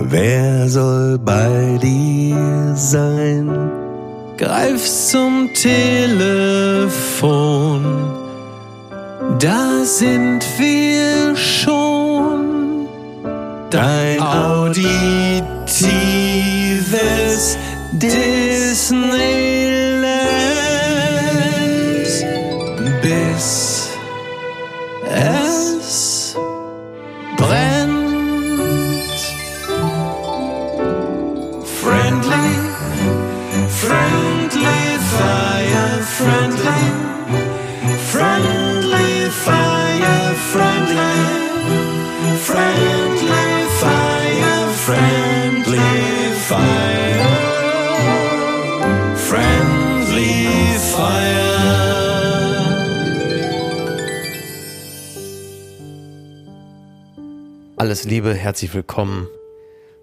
Wer soll bei dir sein? Greif zum Telefon. Da sind wir schon. Dein auditives Disneyland. Bis Alles Liebe, herzlich willkommen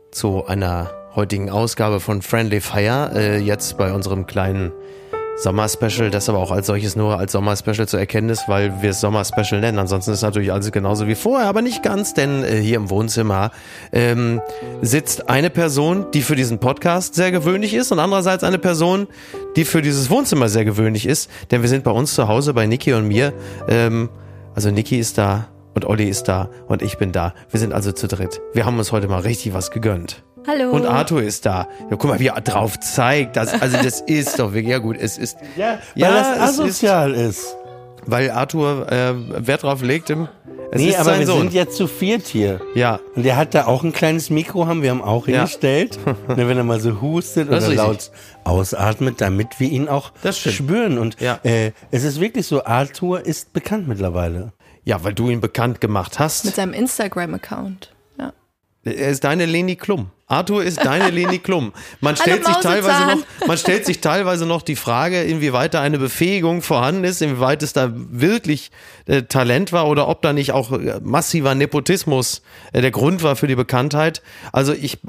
zu einer heutigen Ausgabe von Friendly Fire. Äh, jetzt bei unserem kleinen Sommerspecial, das aber auch als solches nur als Sommerspecial zu erkennen ist, weil wir es Sommerspecial nennen. Ansonsten ist natürlich alles genauso wie vorher, aber nicht ganz, denn äh, hier im Wohnzimmer ähm, sitzt eine Person, die für diesen Podcast sehr gewöhnlich ist und andererseits eine Person, die für dieses Wohnzimmer sehr gewöhnlich ist, denn wir sind bei uns zu Hause bei Niki und mir. Ähm, also Niki ist da und Olli ist da und ich bin da. Wir sind also zu dritt. Wir haben uns heute mal richtig was gegönnt. Hallo. Und Arthur ist da. Ja, guck mal, wie er drauf zeigt. Das, also das ist doch wirklich, ja gut, es ist, Ja, Ja, weil das es ist- asozial ist. weil Arthur äh, Wert drauf legt, im, es Nee, ist aber sein wir Sohn. sind jetzt zu viert hier. ja, Und der hat da auch ein kleines Mikro, haben wir ihm auch Ja. hingestellt. ne, wenn er mal so hustet Das oder laut ausatmet, damit wir ihn auch spüren. Und Ja. äh, es ist wirklich so, Arthur ist bekannt mittlerweile. Ja, weil du ihn bekannt gemacht hast. Mit seinem Instagram-Account. Ja. Er ist deine Leni Klum. Arthur ist deine Leni Klum. Man stellt sich teilweise noch, man stellt sich teilweise noch die Frage, inwieweit da eine Befähigung vorhanden ist, inwieweit es da wirklich äh, Talent war oder ob da nicht auch äh, massiver Nepotismus äh, der Grund war für die Bekanntheit. Also ich,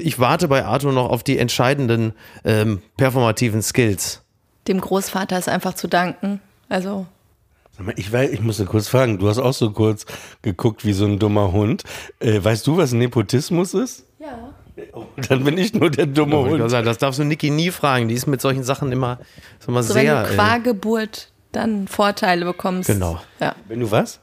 ich warte bei Arthur noch auf die entscheidenden ähm, performativen Skills. Dem Großvater ist einfach zu danken. Also, Ich, weiß, ich muss kurz fragen, du hast auch so kurz geguckt wie so ein dummer Hund. Äh, weißt du, was Nepotismus ist? ja. Oh, dann bin ich nur der dumme Ich Hund. sagen, Das darfst du Niki nie fragen. Die ist mit solchen Sachen immer, ist immer So, wenn sehr. du äh, qua Geburt dann Vorteile bekommst. Genau. Ja. Wenn du was?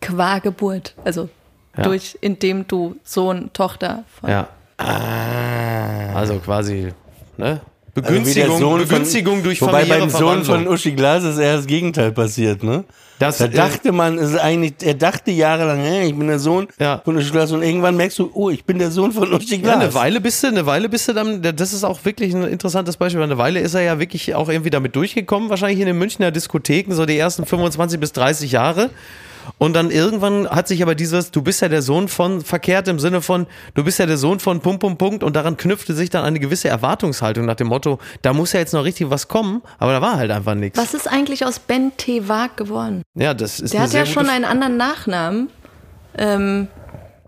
Qua Geburt. Also, Ja. durch, indem du Sohn, Tochter von. Ja. Ah. Also quasi, ne? Also Begünstigung, Sohn Begünstigung von, durch Wobei beim Sohn von Uschi Glas ist eher das Gegenteil passiert, ne? Das, Da äh, dachte man, es ist eigentlich, er dachte jahrelang, hey, ich bin der Sohn Ja. von Uschi Glas und irgendwann merkst du, oh, ich bin der Sohn von Uschi Ja, Glas. eine Weile bist du, eine Weile bist du dann, das ist auch wirklich ein interessantes Beispiel, weil eine Weile ist er ja wirklich auch irgendwie damit durchgekommen, wahrscheinlich in den Münchner Diskotheken, so die ersten 25 bis 30 Jahre. Und dann irgendwann hat sich aber dieses, du bist ja der Sohn von, verkehrt im Sinne von, du bist ja der Sohn von Punkt, Punkt, Punkt. Und daran knüpfte sich dann eine gewisse Erwartungshaltung nach dem Motto, da muss ja jetzt noch richtig was kommen, aber da war halt einfach nichts. Was ist eigentlich aus Ben T. Wag geworden? Ja, das ist Der hat ja schon einen anderen Nachnamen. Ähm,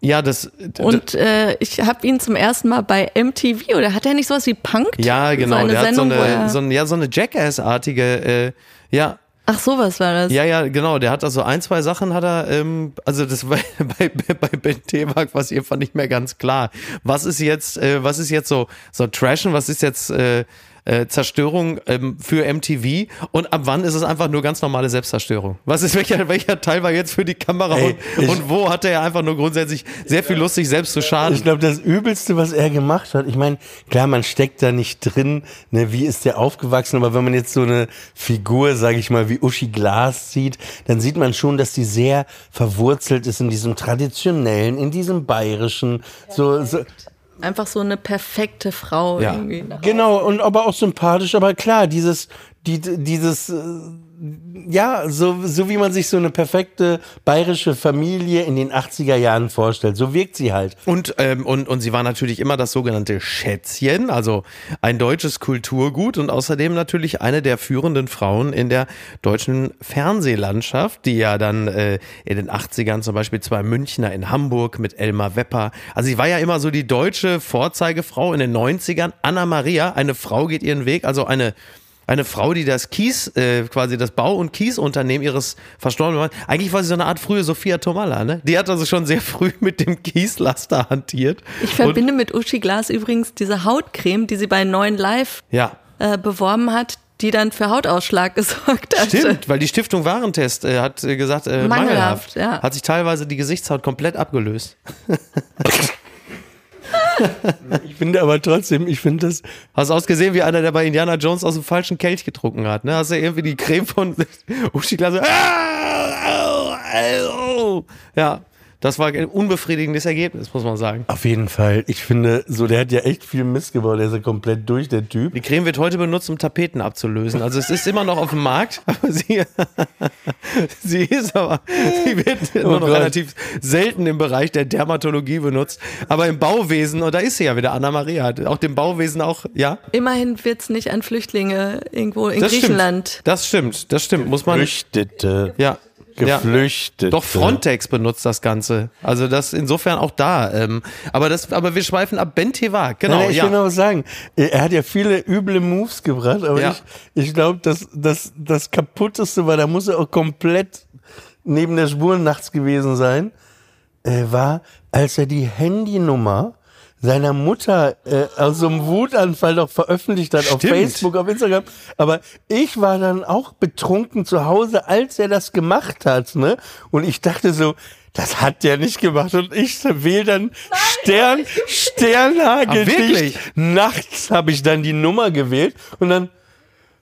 Ja, das. und äh, ich habe ihn zum ersten Mal bei MTV, oder hat er nicht sowas wie Punk? ja, genau. So eine der hat so Sendung, eine, so, eine, ja, so eine Jackass-artige, äh, ja, Ach, sowas war das. Ja, ja, genau. Der hat also ein, zwei Sachen hat er, ähm, also das war bei, bei, bei Ben Tewak was einfach nicht mehr ganz klar. Was ist jetzt, äh, was ist jetzt so, so Trashen, was ist jetzt äh, äh, Zerstörung ähm, für MTV und ab wann ist es einfach nur ganz normale Selbstzerstörung? Was ist, welcher, welcher Teil war jetzt für die Kamera Ey, und, ich- und wo hat er einfach nur grundsätzlich sehr viel Lust, sich selbst zu schaden? Ich glaube, das Übelste, was er gemacht hat, ich meine, klar, man steckt da nicht drin, ne, wie ist der aufgewachsen, aber wenn man jetzt so eine Figur, sage ich mal, wie Uschi Glas sieht, dann sieht man schon, dass die sehr verwurzelt ist in diesem traditionellen, in diesem bayerischen, so, so Einfach so eine perfekte Frau Ja. irgendwie. Genau, und aber auch sympathisch, aber klar, dieses die, dieses, äh, ja, so, so wie man sich so eine perfekte bayerische Familie in den 80er Jahren vorstellt. So wirkt sie halt. Und, ähm, und, und sie war natürlich immer das sogenannte Schätzchen, also ein deutsches Kulturgut und außerdem natürlich eine der führenden Frauen in der deutschen Fernsehlandschaft, die ja dann äh, in den 80ern zum Beispiel zwei Münchner in Hamburg mit Elmar Wepper. Also sie war ja immer so die deutsche Vorzeigefrau in den 90ern. Anna Maria, eine Frau geht ihren Weg, also eine eine Frau, die das Kies, äh, quasi das Bau- und Kiesunternehmen ihres verstorbenen Mannes, eigentlich war sie so eine Art frühe Sophia Tomalla, ne? Die hat also schon sehr früh mit dem Kieslaster hantiert. Ich verbinde mit Uschi Glas übrigens diese Hautcreme, die sie bei Neuen Live Ja. äh, beworben hat, die dann für Hautausschlag gesorgt hat. Stimmt, weil die Stiftung Warentest äh, hat äh, gesagt, äh, mangelhaft, Mangelhaft, ja. hat sich teilweise die Gesichtshaut komplett abgelöst. Ich finde aber trotzdem, ich finde das, Hast ausgesehen wie einer, der bei Indiana Jones aus dem falschen Kelch getrunken hat. Ne? Hast du irgendwie die Creme von Uschi Glas. Ja, das war ein unbefriedigendes Ergebnis, muss man sagen. auf jeden Fall, ich finde, so, der hat ja echt viel Mist gebaut, der ist ja komplett durch, der Typ. Die Creme wird heute benutzt, um Tapeten abzulösen. Also es ist immer noch auf dem Markt, aber sie, sie ist aber, sie wird immer noch Gott. relativ selten im Bereich der Dermatologie benutzt. Aber im Bauwesen, und da ist sie ja wieder, Anna Maria, auch dem Bauwesen auch, ja. Immerhin wird es nicht an Flüchtlinge irgendwo in Das Griechenland. stimmt. Das stimmt, das stimmt, muss man. Geflüchtete. Ja. Ja. Geflüchtete. Doch Frontex benutzt das Ganze. Also das insofern auch da. Ähm, aber das, aber wir schweifen ab Ben Tewak. Genau. Nein, ich ja. will noch was sagen. Er hat ja viele üble Moves gebracht, aber Ja. ich, ich glaube, dass das, das kaputteste war, da muss er auch komplett neben der Spur nachts gewesen sein, äh, war, als er die Handynummer seiner Mutter äh, aus so einem Wutanfall doch veröffentlicht hat auf Stimmt. Facebook, auf Instagram. Aber ich war dann auch betrunken zu Hause, als er das gemacht hat, ne? Und ich dachte so, das hat der nicht gemacht. Und ich wähle dann Stern, Ah? Sternhageldicht. Nachts habe ich dann die Nummer gewählt und dann,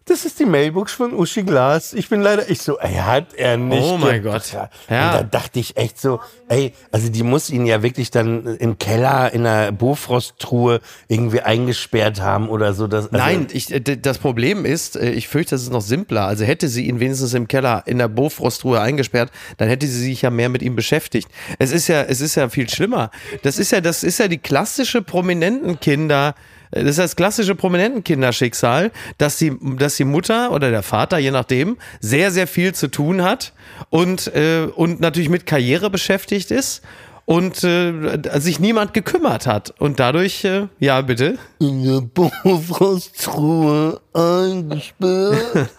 das ist die Mailbox von Uschi Glas. Ich bin leider, ich so, ey, hat er nicht. Oh mein. Gott. Ja. Und da dachte ich echt so, ey, also die muss ihn ja wirklich dann im Keller in einer Bofrosttruhe irgendwie eingesperrt haben oder so. Dass, also, Nein, ich, das Problem ist, äh, ich fürchte, das ist noch simpler. Also hätte sie ihn wenigstens im Keller in der Bofrostruhe eingesperrt, dann hätte sie sich ja mehr mit ihm beschäftigt. Es ist ja, es ist ja viel schlimmer. Das ist ja, das ist ja die klassische Prominentenkinder. Äh, Das ist das klassische Prominentenkinderschicksal, dass die, dass die Mutter oder der Vater, je nachdem, sehr, sehr viel zu tun hat und, äh, und natürlich mit Karriere beschäftigt ist und äh, sich niemand gekümmert hat. Und dadurch, äh, ja, bitte. in der Bofrosttruhe eingesperrt.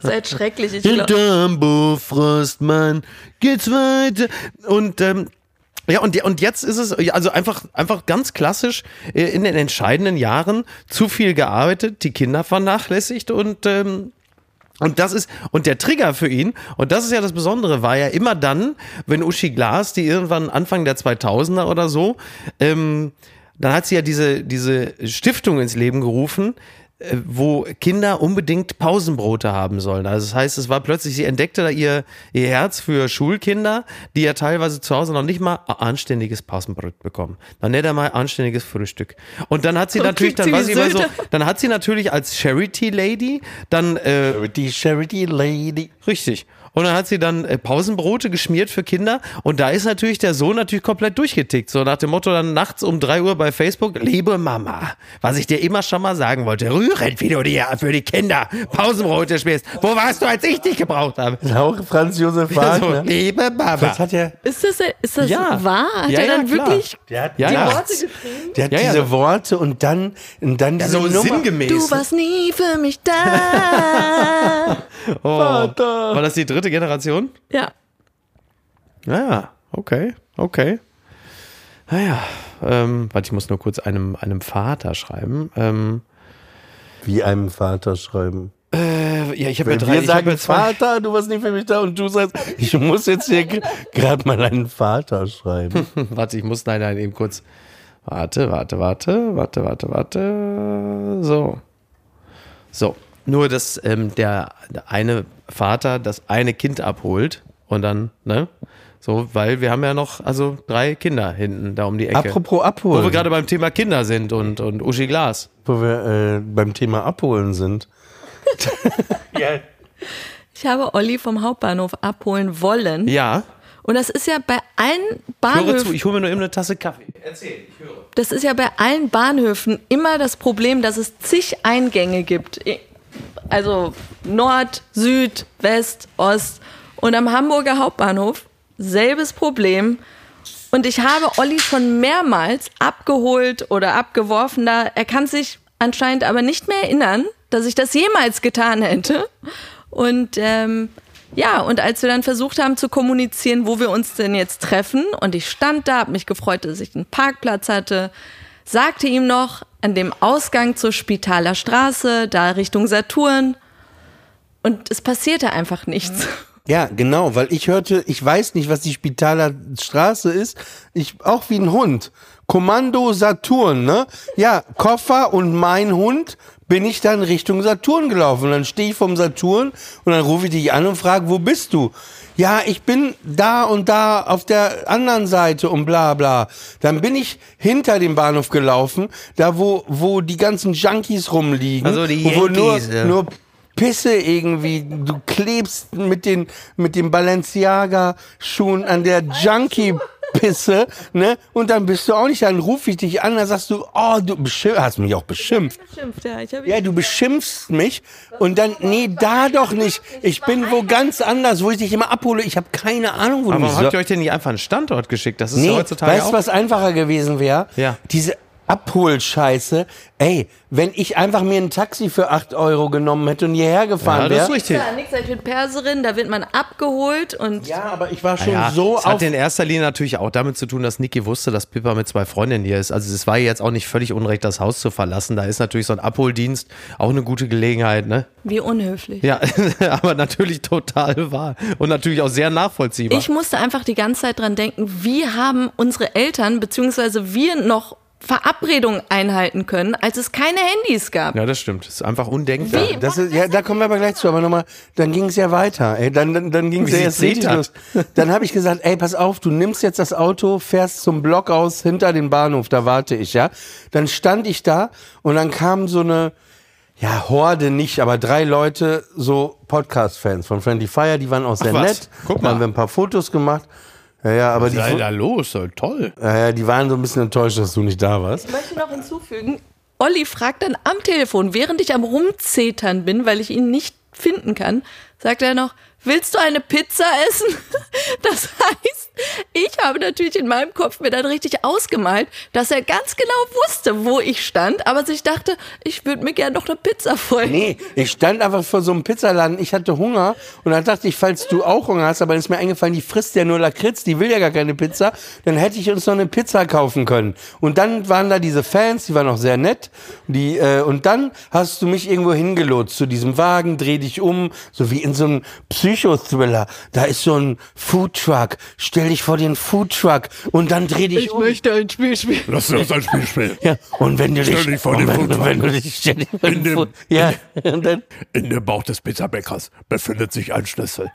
Seid schrecklich. Ich glaub, Hinterm Bofrostmann geht's weiter. Und ähm, ja, und, und jetzt ist es also einfach, einfach ganz klassisch äh, in den entscheidenden Jahren zu viel gearbeitet, die Kinder vernachlässigt und ähm, und das ist, und der Trigger für ihn, und das ist ja das Besondere, war ja immer dann, wenn Uschi Glas, die irgendwann Anfang der 2000er oder so, ähm, dann hat sie ja diese, diese Stiftung ins Leben gerufen, wo Kinder unbedingt Pausenbrote haben sollen. Also das heißt, es war plötzlich, sie entdeckte da ihr, ihr Herz für Schulkinder, die ja teilweise zu Hause noch nicht mal ein anständiges Pausenbrot bekommen. Dann nicht einmal anständiges Frühstück. Und dann hat sie Und natürlich, dann wie sie immer so, dann hat sie natürlich als Charity Lady dann äh, Die Charity Lady. Richtig. Und dann hat sie dann äh, Pausenbrote geschmiert für Kinder. Und da ist natürlich der Sohn natürlich komplett durchgetickt. So nach dem Motto dann nachts um drei Uhr bei Facebook, liebe Mama, was ich dir immer schon mal sagen wollte, rührend, wie du dir für die Kinder Pausenbrote schmierst. Wo warst du, als ich dich gebraucht habe? Auch Franz Josef So, Wagner. liebe Mama. Was hat er? ist das, ist das Ja. wahr? Hat Ja, er ja, dann klar. wirklich Der hat, Ja, die ja. Worte geschrieben? der hat Ja, ja. diese Worte und dann, und dann diese so Nummer. sinngemäß. Du warst nie für mich da. oh. Vater. War das die dritte Generation? ja. Ja, okay, okay. Naja, ähm, warte, ich muss nur kurz einem, einem Vater schreiben. Ähm, Wie einem Vater schreiben. äh, ja, ich habe ja drei. wir ich sagen, zwei, Vater, du warst nicht für mich da und du sagst, ich muss jetzt hier gerade mal einen Vater schreiben. warte, ich muss leider eben kurz. Warte, warte, warte, warte, warte, warte. So. So. Nur, dass ähm, der, der eine Vater das eine Kind abholt und dann, ne? So, weil wir haben ja noch, also drei Kinder hinten da um die Ecke. Apropos Wo abholen. wir gerade beim Thema Kinder sind und, und Uschi Glas. wo wir äh, beim Thema Abholen sind. Ja. Ich habe Olli vom Hauptbahnhof abholen wollen. Ja. Und das ist ja bei allen Ich höre zu, Bahnhöfen, ich hole mir nur eben eine Tasse Kaffee. das ist ja bei allen Bahnhöfen immer das Problem, dass es zig Eingänge gibt. Also Nord, Süd, West, Ost. Und am Hamburger Hauptbahnhof selbes Problem. Und ich habe Olli schon mehrmals abgeholt oder abgeworfen da. Er kann sich anscheinend aber nicht mehr erinnern, dass ich das jemals getan hätte. Und ähm, ja, und als wir dann versucht haben zu kommunizieren, wo wir uns denn jetzt treffen, und ich stand da, hab mich gefreut, dass ich einen Parkplatz hatte, sagte ihm noch an dem Ausgang zur Spitaler Straße, da Richtung Saturn. Und es passierte einfach nichts. Ja, genau, weil ich hörte, ich weiß nicht, was die Spitaler Straße ist. Ich auch wie ein Hund. Kommando Saturn, ne? Ja, Koffer und mein Hund bin ich dann Richtung Saturn gelaufen. Und dann stehe ich vom Saturn und dann rufe ich dich an und frage, wo bist du? Ja, ich bin da und da auf der anderen Seite und bla bla. Dann bin ich hinter dem Bahnhof gelaufen, da wo, wo die ganzen Junkies rumliegen. Also die und wo nur, Yankees, ja. nur Pisse irgendwie, du klebst mit den mit dem Balenciaga Schuhen an der Junkie Pisse, ne? Und dann bist du auch nicht, dann rufe ich dich an, dann sagst du, oh, du hast mich auch beschimpft. Schimpft, ja, ich Ja, du beschimpfst mich und dann, nee, da doch nicht. Ich bin wo ganz anders, wo ich dich immer abhole. Ich habe keine Ahnung, wo Aber du mich warum habt ihr euch denn nicht einfach einen Standort geschickt? Das ist Nee, ja heutzutage weißt auch. du, was einfacher gewesen wäre? Ja. Diese Abholscheiße. Ey, wenn ich einfach mir ein Taxi für 8 Euro genommen hätte und hierher gefahren ja, das wäre. ist richtig. Ja, nix, ich bin Perserin, da wird man abgeholt und Ja, aber ich war schon Ja, so es auf. hat in erster Linie natürlich auch damit zu tun, dass Niki wusste, dass Pippa mit zwei Freundinnen hier ist. Also es war ihr jetzt auch nicht völlig unrecht, das Haus zu verlassen. Da ist natürlich so ein Abholdienst auch eine gute Gelegenheit, ne? wie unhöflich. Ja, aber natürlich total wahr und natürlich auch sehr nachvollziehbar. Ich musste einfach die ganze Zeit dran denken, wie haben unsere Eltern beziehungsweise wir noch Verabredungen einhalten können, als es keine Handys gab. ja, das stimmt. Das ist einfach undenkbar. Wie? Das ist, ja, da kommen wir aber gleich zu. Aber nochmal, dann ging es ja weiter. Ey, dann dann, dann ging es ja jetzt richtig los. Dann habe ich gesagt, ey, pass auf, du nimmst jetzt das Auto, fährst zum Blockhaus hinter den Bahnhof, da warte ich, ja. Dann stand ich da und dann kam so eine, ja, Horde nicht, aber drei Leute, so Podcast-Fans von Friendly Fire, die waren auch sehr was? nett. Guck Da haben mal. wir ein paar Fotos gemacht. Ja, ja, aber die, Was ist denn da los? Soll toll. ja, ja, die waren so ein bisschen enttäuscht, dass du nicht da warst. Ich möchte noch hinzufügen, Olli fragt dann am Telefon, während ich am Rumzetern bin, weil ich ihn nicht finden kann, sagt er noch, willst du eine Pizza essen? Das heißt, ich habe natürlich in meinem Kopf mir dann richtig ausgemalt, dass er ganz genau wusste, wo ich stand, aber sich dachte, ich würde mir gerne noch eine Pizza freuen. Nee, ich stand einfach vor so einem Pizzaladen, ich hatte Hunger und dann dachte ich, falls du auch Hunger hast, aber dann ist mir eingefallen, die frisst ja nur Lakritz, die will ja gar keine Pizza, dann hätte ich uns noch eine Pizza kaufen können. Und dann waren da diese Fans, die waren auch sehr nett, die, äh, und dann hast du mich irgendwo hingelotst zu diesem Wagen, dreh dich um, so wie in so einem Psychothriller. Da ist so ein Foodtruck, stell dich vor den Foodtruck und dann dreh dich um. möchte ein Spiel spielen. Lass uns ein Spiel spielen. Ja, und wenn du dich, dich vor den wenn, Foodtruck. wenn du dich, stell dich vor In den dem- Food, ja, und dann, In dem Bauch des Pizzabäckers befindet sich ein Schlüssel.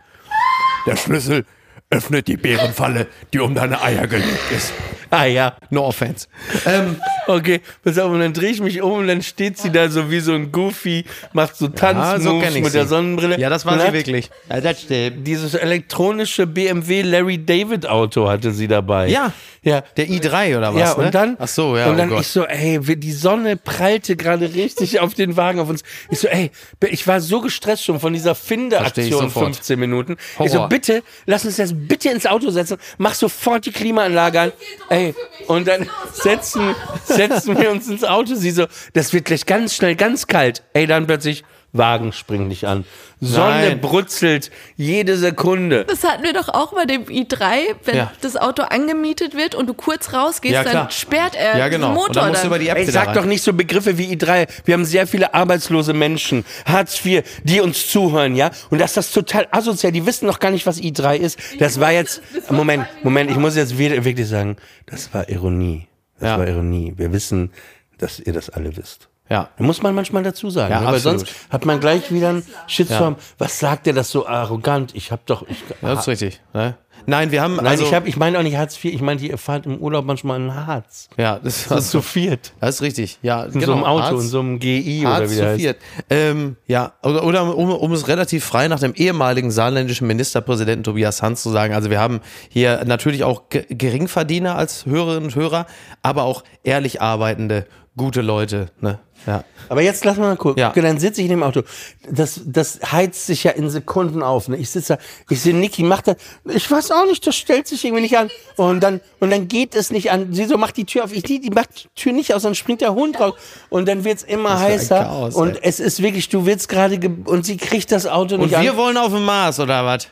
Der Schlüssel öffnet die Bärenfalle, die um deine Eier gelegt ist. ah ja, No offense. Ähm, Okay, pass auf, und dann drehe ich mich um und dann steht sie da so wie so ein Goofy, macht so Tanzmoves so kenn ich mit sie. der Sonnenbrille. Ja, das war Und sie hat wirklich. Ja, das stimmt. Dieses elektronische BMW Larry David Auto hatte sie dabei. Ja. Ja. Der i3 oder was? ja, und ne? dann, Ach so, ja. und dann oh ich so, ey, die Sonne prallte gerade richtig auf den Wagen auf uns. Ich so, ey, ich war so gestresst schon von dieser Finde-Aktion sofort. 15 Minuten. Ich so, Horror. bitte, lass uns das bitte ins Auto setzen, mach sofort die Klimaanlage an. Ey, und dann setzen, setzen wir uns ins Auto. Sie so, das wird gleich ganz schnell ganz kalt. Ey, dann plötzlich, Wagen springt nicht an. Sonne Nein. brutzelt jede Sekunde. Das hatten wir doch auch bei dem i3, wenn Ja. das Auto angemietet wird und du kurz rausgehst, Ja, dann sperrt er Ja, genau. den Und Motor dann musst du über die App Ey, sag rein. doch nicht so Begriffe wie I3. Wir haben sehr viele arbeitslose Menschen, Hartz IV, die uns zuhören, ja? Und das ist das total asozial. Die wissen noch gar nicht, was I3 ist. Das war jetzt, Moment, Moment, ich muss jetzt wieder, wirklich sagen, das war Ironie. Das Ja. war Ironie. Wir wissen, dass ihr das alle wisst. Ja. Muss man manchmal dazu sagen, Ja, ne? weil absolut. sonst hat man gleich wieder einen Shitstorm. Was sagt der das so arrogant? Ich hab doch, ich, Ja, das ist richtig. Ne? Nein, wir haben Nein, also ich, hab, ich meine auch nicht Hartz IV, ich meine, ihr fahrt im Urlaub manchmal in Harz. ja, das, Das ist zu viert. das ist richtig. Ja, In so einem Auto, in so einem GI oder Hartz wie zu viert. Ähm, ja, oder, oder um, um es relativ frei nach dem ehemaligen saarländischen Ministerpräsidenten Tobias Hans zu sagen, also wir haben hier natürlich auch Ge- Geringverdiener als Hörerinnen und Hörer, aber auch ehrlich arbeitende, gute Leute. Ne? Ja. Aber jetzt lass mal gucken. Ja. Okay, dann sitze ich in dem Auto. Das, das heizt sich ja in Sekunden auf. Ne? Ich sitze da, ich sehe Niki, macht das. Ich weiß auch nicht, das stellt sich irgendwie nicht an. Und dann, und dann geht es nicht an. Sie so macht die Tür auf. Ich die, die macht die Tür nicht aus, dann springt der Hund raus. Und dann wird's immer ein heißer. Chaos, und ey. es ist wirklich, du willst gerade, ge- und sie kriegt das Auto Und nicht wir an. wollen auf den Mars, oder was?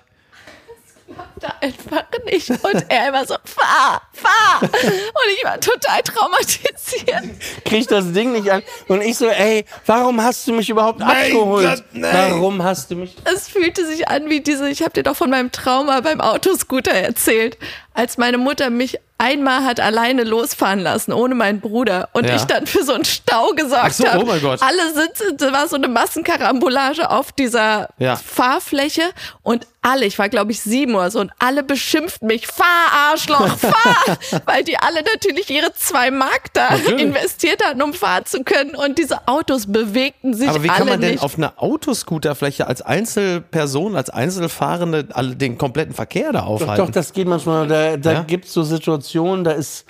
Da einfach nicht. Und er immer so, fahr, fahr. Und ich war total traumatisiert. Kriegt das Ding nicht an. Und ich so, ey, warum hast du mich überhaupt abgeholt? Gott, nein. Warum hast du mich? Es fühlte sich an wie diese, ich habe dir doch von meinem Trauma beim Autoscooter erzählt, als meine Mutter mich einmal hat alleine losfahren lassen, ohne meinen Bruder. Und Ja. ich dann für so einen Stau gesorgt Ach so, habe. oh mein Gott. Alle sitzen, da war so eine Massenkarambolage auf dieser Ja. Fahrfläche und alle, ich war glaube ich sieben oder so, und alle beschimpften mich, fahr Arschloch, fahr! Weil die alle natürlich ihre zwei Mark da Natürlich. investiert hatten, um fahren zu können. Und diese Autos bewegten sich Aber wie alle kann man denn auf einer Autoscooterfläche als Einzelperson, als Einzelfahrende alle den kompletten Verkehr da Doch, aufhalten? doch, das geht manchmal. Da, da Ja? gibt's so Situationen, da ist,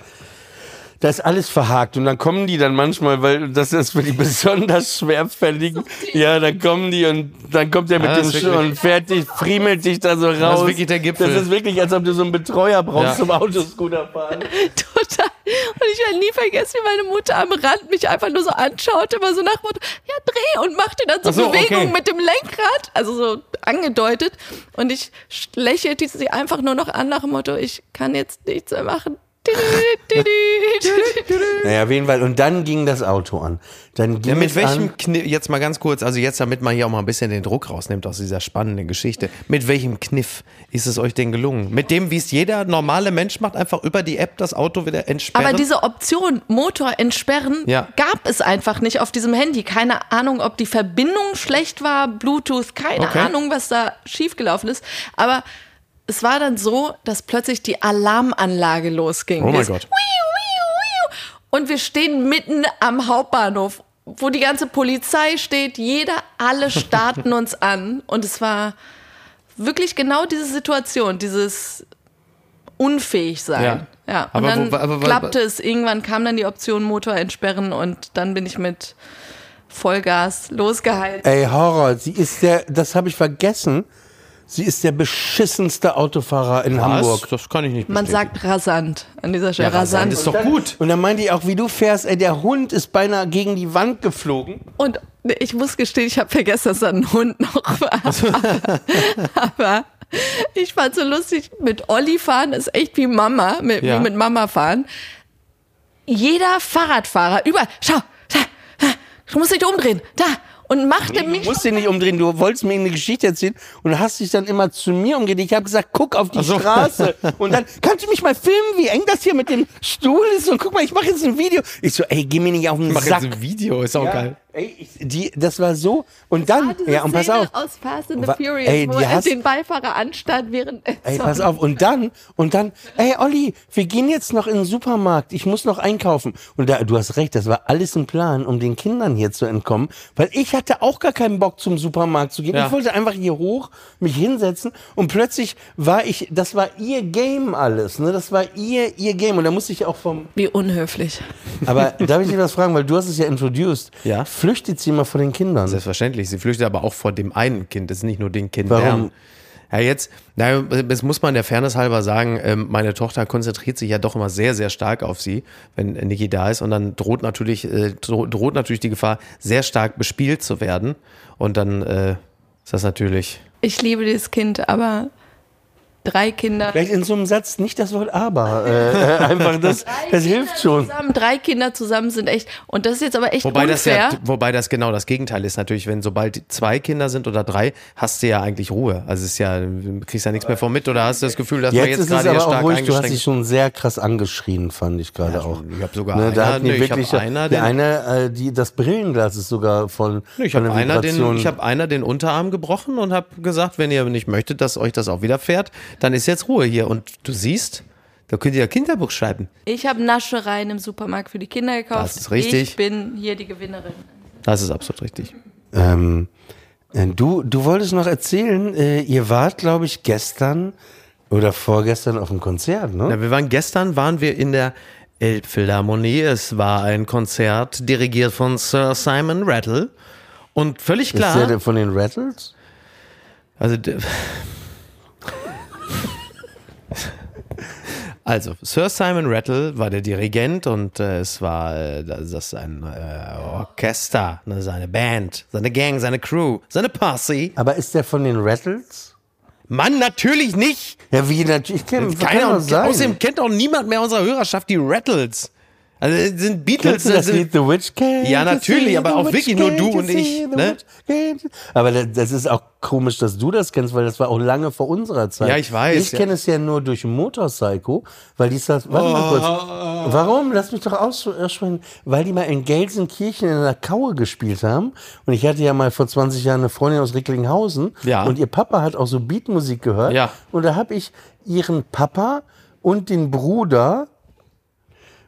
da ist alles verhakt. Und dann kommen die dann manchmal, weil das ist für die besonders schwerfälligen. Ja, dann kommen die und dann kommt der mit Ja, dem das ist Sch wirklich- und fertig, friemelt dich da so raus. ist wirklich der Gipfel. Das ist wirklich, als ob du so einen Betreuer brauchst Ja. zum Autoscooter fahren. Total. Und ich werde nie vergessen, wie meine Mutter am Rand mich einfach nur so anschaut, immer so nach dem Motto, ja, dreh und machte dann so, so, Bewegungen okay. mit dem Lenkrad, also so angedeutet. Und ich lächelte sie einfach nur noch an nach dem Motto, ich kann jetzt nichts mehr machen. Naja, auf jeden Fall. Und dann ging das Auto an. Dann ging Ja, mit welchem. Kniff, jetzt mal ganz kurz, also jetzt, damit man hier auch mal ein bisschen den Druck rausnimmt aus dieser spannenden Geschichte, mit welchem Kniff ist es euch denn gelungen? Mit dem, wie es jeder normale Mensch macht, einfach über die App das Auto wieder entsperren? Aber diese Option, Motor entsperren, Ja. gab es einfach nicht auf diesem Handy. Keine Ahnung, ob die Verbindung schlecht war, Bluetooth, keine Okay. Ahnung, was da schiefgelaufen ist. Aber es war dann so, dass plötzlich die Alarmanlage losging. Oh mein Gott. Und wir stehen mitten am Hauptbahnhof, wo die ganze Polizei steht. Jeder, alle starten uns an. Und es war wirklich genau diese Situation, dieses unfähig sein. Ja. Ja, und Aber dann wo- aber- aber- klappte es. Irgendwann kam dann die Option Motor entsperren und dann bin ich mit Vollgas losgeheilt. Ey, Horror. Sie ist der, das habe ich vergessen. Sie ist der beschissenste Autofahrer in Was? Hamburg. Das kann ich nicht Man bestätigen. sagt rasant an dieser Stelle. Ja, rasant rasant. ist doch gut. Und dann meinte ich auch, wie du fährst, ey, der Hund ist beinahe gegen die Wand geflogen. Und ich muss gestehen, ich habe vergessen, dass da ein Hund noch war. Aber, aber ich fand so lustig, mit Olli fahren ist echt wie Mama, mit, Ja. wie mit Mama fahren. Jeder Fahrradfahrer, über, schau, da, da, du musst dich umdrehen, da. Und machte Du mich. musst dich nicht umdrehen, du wolltest mir eine Geschichte erzählen und hast dich dann immer zu mir umgedreht. Ich habe gesagt, guck auf die so. Straße. Und dann, kannst du mich mal filmen, wie eng das hier mit dem Stuhl ist? Und guck mal, ich mache jetzt ein Video. Ich so, ey, geh mir nicht auf den Mach Sack. jetzt ein Video, ist auch Ja, geil. Ey, ich, die, das war so. Und dann, Diese ja, und pass Szene auf. aus Fast and the Furious, ey, wo er hast- den Beifahrer anstand, während. Ey, pass auf. Und dann, und dann, ey, Olli, wir gehen jetzt noch in den Supermarkt. Ich muss noch einkaufen. Und da, du hast recht, das war alles ein Plan, um den Kindern hier zu entkommen. Weil ich hatte auch gar keinen Bock, zum Supermarkt zu gehen. Ja. Ich wollte einfach hier hoch, mich hinsetzen. Und plötzlich war ich, das war ihr Game alles, ne? Das war ihr, ihr Game. Und da musste ich auch vom, Wie unhöflich. aber darf ich dich was fragen? Weil du hast es ja introduced. Ja. Flüchtet sie mal vor den Kindern? Selbstverständlich. Sie flüchtet aber auch vor dem einen Kind. Das ist nicht nur den Kind. Warum? Ja, jetzt, na, das muss man der Fairness halber sagen, ähm, meine Tochter konzentriert sich ja doch immer sehr, sehr stark auf sie, wenn Niki da ist. Und dann droht natürlich, äh, dro- droht natürlich die Gefahr, sehr stark bespielt zu werden. Und dann äh, ist das natürlich. Ich liebe dieses Kind, aber drei Kinder. Vielleicht in so einem Satz nicht das Wort aber. Äh, äh, einfach das, das hilft schon. Zusammen, drei Kinder zusammen sind echt. Und das ist jetzt aber echt Wobei das unfair. ja, wobei das genau das Gegenteil ist natürlich, wenn sobald zwei Kinder sind oder drei, hast du ja eigentlich Ruhe. Also es ist ja, du kriegst ja nichts mehr vom mit oder hast du das Gefühl, dass man Jetzt, jetzt ist es gerade hier aber auch stark ruhig, du hast eingeschränkt dich schon sehr krass angeschrien, fand ich gerade auch. Ich habe sogar Ne, einer, da nee, die ich hab wirklich, einer, der den, eine, äh, die, das Brillenglas ist sogar von, ich von einer, den, ich einer den Unterarm gebrochen und habe gesagt, wenn ihr nicht möchtet, dass euch das auch widerfährt, dann ist jetzt Ruhe hier. Und du siehst, da könnt ihr ja Kinderbuch schreiben. Ich habe Naschereien im Supermarkt für die Kinder gekauft. Das ist richtig. Ich bin hier die Gewinnerin. Das ist absolut richtig. Ähm, äh, du, du wolltest noch erzählen, äh, ihr wart, glaube ich, gestern oder vorgestern auf einem Konzert, ne? Ja, wir waren gestern, waren wir in der Elbphilharmonie. Es war ein Konzert dirigiert von Sir Simon Rattle. Und völlig Ist klar. der von den Rattles? Also, also Sir Simon Rattle war der Dirigent und äh, es war äh, das ist ein äh, Orchester, ne, seine Band, seine Gang, seine Crew, seine Posse. Aber ist der von den Rattles? Mann, natürlich nicht. Ja, wie natürlich. Ich kenn, kann Keiner, doch sein. außerdem kennt auch niemand mehr unserer Hörerschaft die Rattles. Also es sind Beatles. Kennst du das sind, Lied The Witch Can't Ja, natürlich, aber auch wirklich nur du und ich, ne? Aber das- ist auch komisch, dass du das kennst, weil das war auch lange vor unserer Zeit. Ja, ich weiß, Ich ja. kenne es ja nur durch Motorpsycho, weil die das. Warte mal kurz. Oh. Warum? Lass mich doch aus- aussprechen. Weil die mal in Gelsenkirchen in einer Kaue gespielt haben. Und ich hatte ja mal vor 20 Jahren eine Freundin aus Recklinghausen. Ja. Und ihr Papa hat auch so Beatmusik gehört. Ja. Und da habe ich ihren Papa und den Bruder